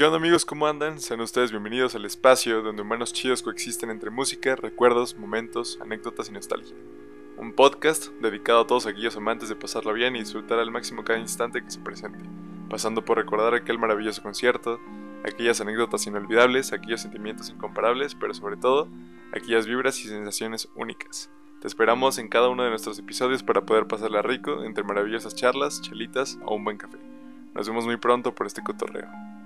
¿Qué onda amigos? ¿Cómo andan? Sean ustedes bienvenidos al espacio donde humanos chidos coexisten entre música, recuerdos, momentos, anécdotas y nostalgia. Un podcast dedicado a todos aquellos amantes de pasarlo bien y disfrutar al máximo cada instante que se presente, pasando por recordar aquel maravilloso concierto, aquellas anécdotas inolvidables, aquellos sentimientos incomparables, pero sobre todo, aquellas vibras y sensaciones únicas. Te esperamos en cada uno de nuestros episodios para poder pasarla rico entre maravillosas charlas, chelitas o un buen café. Nos vemos muy pronto por este cotorreo.